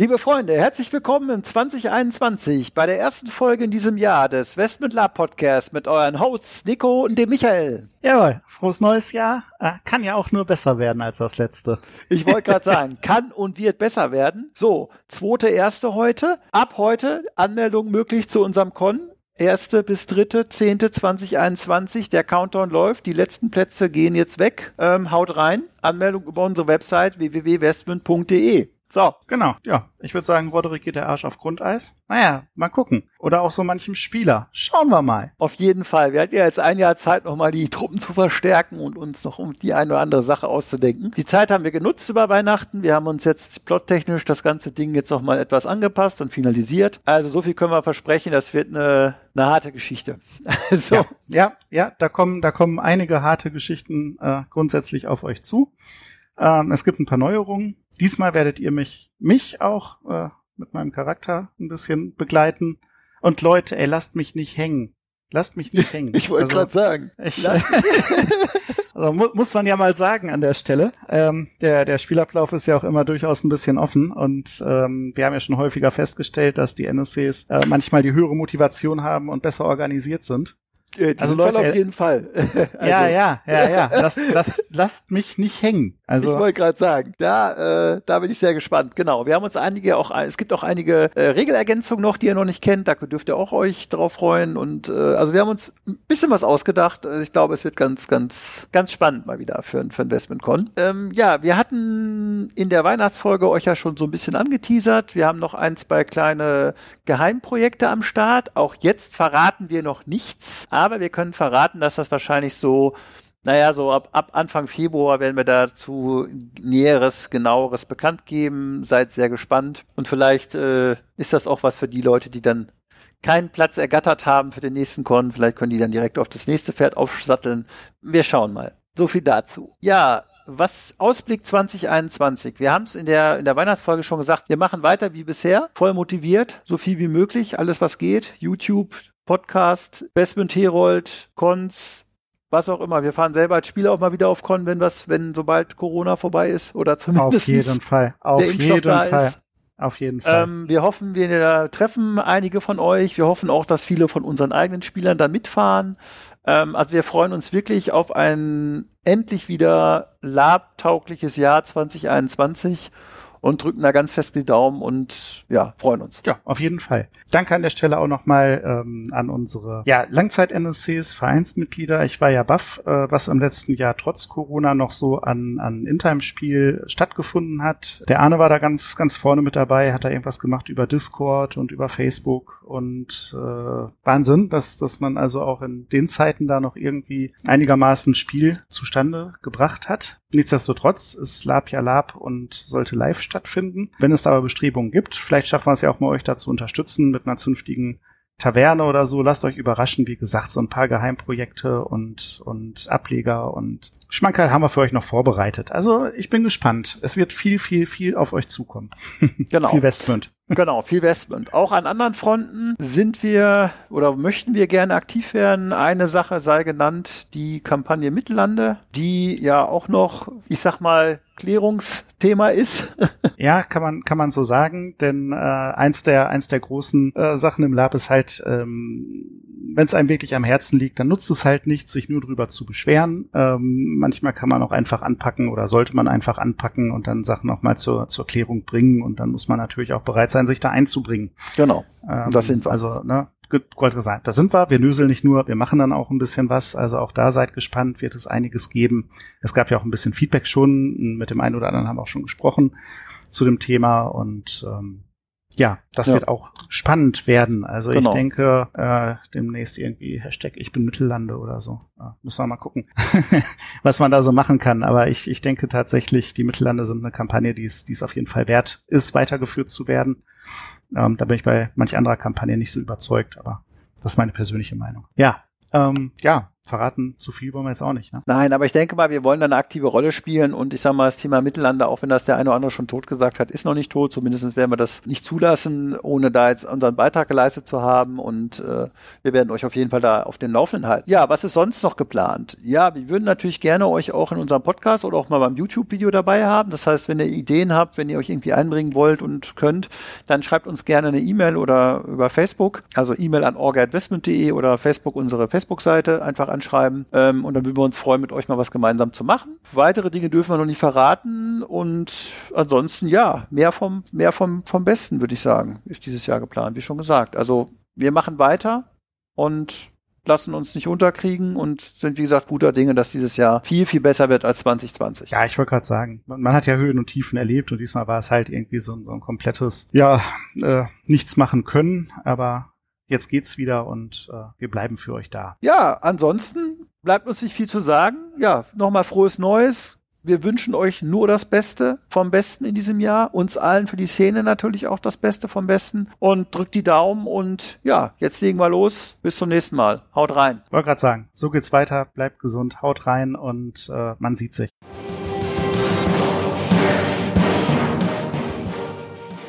Liebe Freunde, herzlich willkommen im 2021 bei der ersten Folge in diesem Jahr des Westment Lab Podcasts mit euren Hosts Nico und dem Michael. Jawohl, frohes neues Jahr. Äh, kann ja auch nur besser werden als das letzte. Ich wollte gerade sagen, kann und wird besser werden. So, zweite, erste heute. Ab heute Anmeldung möglich zu unserem Con. Erste bis dritte, zehnte 2021. Der Countdown läuft. Die letzten Plätze gehen jetzt weg. Ähm, haut rein. Anmeldung über unsere Website www.westwind.de. So. Genau, ja. Ich würde sagen, Roderick geht der Arsch auf Grundeis. Naja, mal gucken. Oder auch so manchem Spieler. Schauen wir mal. Auf jeden Fall. Wir hatten ja jetzt ein Jahr Zeit, nochmal die Truppen zu verstärken und uns noch um die eine oder andere Sache auszudenken. Die Zeit haben wir genutzt über Weihnachten. Wir haben uns jetzt plottechnisch das ganze Ding jetzt nochmal etwas angepasst und finalisiert. Also so viel können wir versprechen. Das wird eine, eine harte Geschichte. so. ja, ja, ja, da kommen, da kommen einige harte Geschichten äh, grundsätzlich auf euch zu. Ähm, es gibt ein paar Neuerungen. Diesmal werdet ihr mich, mich auch äh, mit meinem Charakter ein bisschen begleiten. Und Leute, ey, lasst mich nicht hängen. Lasst mich nicht hängen. Ich wollte also, gerade sagen. Ich, also mu muss man ja mal sagen an der Stelle. Ähm, der, der Spielablauf ist ja auch immer durchaus ein bisschen offen und ähm, wir haben ja schon häufiger festgestellt, dass die NSCs äh, manchmal die höhere Motivation haben und besser organisiert sind. Äh, also Leute, auf jeden Fall. also. Ja, ja, ja, ja. Lasst, lasst, lasst mich nicht hängen. Also ich wollte gerade sagen, da, äh, da bin ich sehr gespannt. Genau, wir haben uns einige auch, es gibt auch einige äh, Regelergänzungen noch, die ihr noch nicht kennt. Da dürft ihr auch euch drauf freuen. Und äh, also wir haben uns ein bisschen was ausgedacht. Also ich glaube, es wird ganz, ganz, ganz spannend mal wieder für, für InvestmentCon. Ähm, ja, wir hatten in der Weihnachtsfolge euch ja schon so ein bisschen angeteasert. Wir haben noch ein, zwei kleine Geheimprojekte am Start. Auch jetzt verraten wir noch nichts aber wir können verraten, dass das wahrscheinlich so, naja, so ab, ab Anfang Februar werden wir dazu Näheres, genaueres bekannt geben. Seid sehr gespannt. Und vielleicht äh, ist das auch was für die Leute, die dann keinen Platz ergattert haben für den nächsten Con. Vielleicht können die dann direkt auf das nächste Pferd aufsatteln. Wir schauen mal. So viel dazu. Ja, was Ausblick 2021. Wir haben es in der, in der Weihnachtsfolge schon gesagt, wir machen weiter wie bisher, voll motiviert, so viel wie möglich, alles was geht. YouTube, Podcast, Bestmund Herold, Cons, was auch immer. Wir fahren selber als Spieler auch mal wieder auf Con, wenn was, wenn sobald Corona vorbei ist oder zumindest auf jeden Fall, auf jeden Fall. Ist. Auf jeden Fall. Ähm, wir hoffen, wir treffen einige von euch. Wir hoffen auch, dass viele von unseren eigenen Spielern da mitfahren. Ähm, also wir freuen uns wirklich auf ein endlich wieder labtaugliches Jahr 2021 und drücken da ganz fest die Daumen und ja, freuen uns. Ja, auf jeden Fall. Danke an der Stelle auch nochmal ähm, an unsere ja, Langzeit-NSCs, Vereinsmitglieder. Ich war ja baff, äh, was im letzten Jahr trotz Corona noch so an, an In-Time-Spiel stattgefunden hat. Der Arne war da ganz, ganz vorne mit dabei, hat da irgendwas gemacht über Discord und über Facebook und äh, Wahnsinn, dass, dass man also auch in den Zeiten da noch irgendwie einigermaßen Spiel zustande gebracht hat. Nichtsdestotrotz ist Lab ja Lab und sollte live stattfinden. Wenn es da aber Bestrebungen gibt, vielleicht schaffen wir es ja auch mal euch da zu unterstützen mit einer zünftigen Taverne oder so. Lasst euch überraschen. Wie gesagt, so ein paar Geheimprojekte und, und Ableger und Schmankerl haben wir für euch noch vorbereitet. Also ich bin gespannt. Es wird viel, viel, viel auf euch zukommen. Genau. viel Westwind. Genau, viel Westwind. Auch an anderen Fronten sind wir oder möchten wir gerne aktiv werden. Eine Sache sei genannt, die Kampagne Mittellande, die ja auch noch, ich sag mal, Klärungsthema ist. ja, kann man kann man so sagen, denn äh, eins der eins der großen äh, Sachen im Lab ist halt, ähm, wenn es einem wirklich am Herzen liegt, dann nutzt es halt nicht, sich nur drüber zu beschweren. Ähm, manchmal kann man auch einfach anpacken oder sollte man einfach anpacken und dann Sachen auch mal zur zur Klärung bringen und dann muss man natürlich auch bereit sein, sich da einzubringen. Genau. Ähm, das sind wir. Also ne, Gold gesagt, da sind wir. Wir nöseln nicht nur, wir machen dann auch ein bisschen was. Also auch da seid gespannt, wird es einiges geben. Es gab ja auch ein bisschen Feedback schon. Mit dem einen oder anderen haben wir auch schon gesprochen zu dem Thema. Und ähm, ja, das Ja. wird auch spannend werden. Also Genau. ich denke, äh, demnächst irgendwie Hashtag ich bin Mittellande oder so. Ja, müssen wir mal gucken, was man da so machen kann. Aber ich, ich denke tatsächlich, die Mittellande sind eine Kampagne, die es, die es auf jeden Fall wert ist, weitergeführt zu werden. Ähm, da bin ich bei manch anderer Kampagne nicht so überzeugt, aber das ist meine persönliche Meinung. Ja, ähm, ja, verraten zu viel wollen wir jetzt auch nicht. Ne? Nein, aber ich denke mal, wir wollen da eine aktive Rolle spielen und ich sag mal, das Thema Mittellande, auch wenn das der eine oder andere schon tot gesagt hat, ist noch nicht tot. Zumindest werden wir das nicht zulassen, ohne da jetzt unseren Beitrag geleistet zu haben und äh, wir werden euch auf jeden Fall da auf den Laufenden halten. Ja, was ist sonst noch geplant? Ja, wir würden natürlich gerne euch auch in unserem Podcast oder auch mal beim YouTube-Video dabei haben. Das heißt, wenn ihr Ideen habt, wenn ihr euch irgendwie einbringen wollt und könnt, dann schreibt uns gerne eine E-Mail oder über Facebook, also E-Mail an orgainvestment.de oder Facebook unsere Facebook-Seite einfach anschreiben ähm, und dann würden wir uns freuen, mit euch mal was gemeinsam zu machen. Weitere Dinge dürfen wir noch nicht verraten und ansonsten ja, mehr vom mehr vom vom Besten würde ich sagen, ist dieses Jahr geplant, wie schon gesagt. Also wir machen weiter und lassen uns nicht unterkriegen und sind wie gesagt guter Dinge, dass dieses Jahr viel viel besser wird als 2020. Ja, ich wollte gerade sagen, man, man hat ja Höhen und Tiefen erlebt und diesmal war es halt irgendwie so, ein- so ein komplettes, ja, äh, nichts machen können, aber jetzt geht's wieder und äh, wir bleiben für euch da. Ja, ansonsten bleibt uns nicht viel zu sagen. Ja, nochmal frohes Neues. Wir wünschen euch nur das Beste vom Besten in diesem Jahr. Uns allen für die Szene natürlich auch das Beste vom Besten. Und drückt die Daumen und ja, jetzt legen wir los. Bis zum nächsten Mal. Haut rein. Wollte gerade sagen, so geht's weiter, bleibt gesund, haut rein und äh, man sieht sich.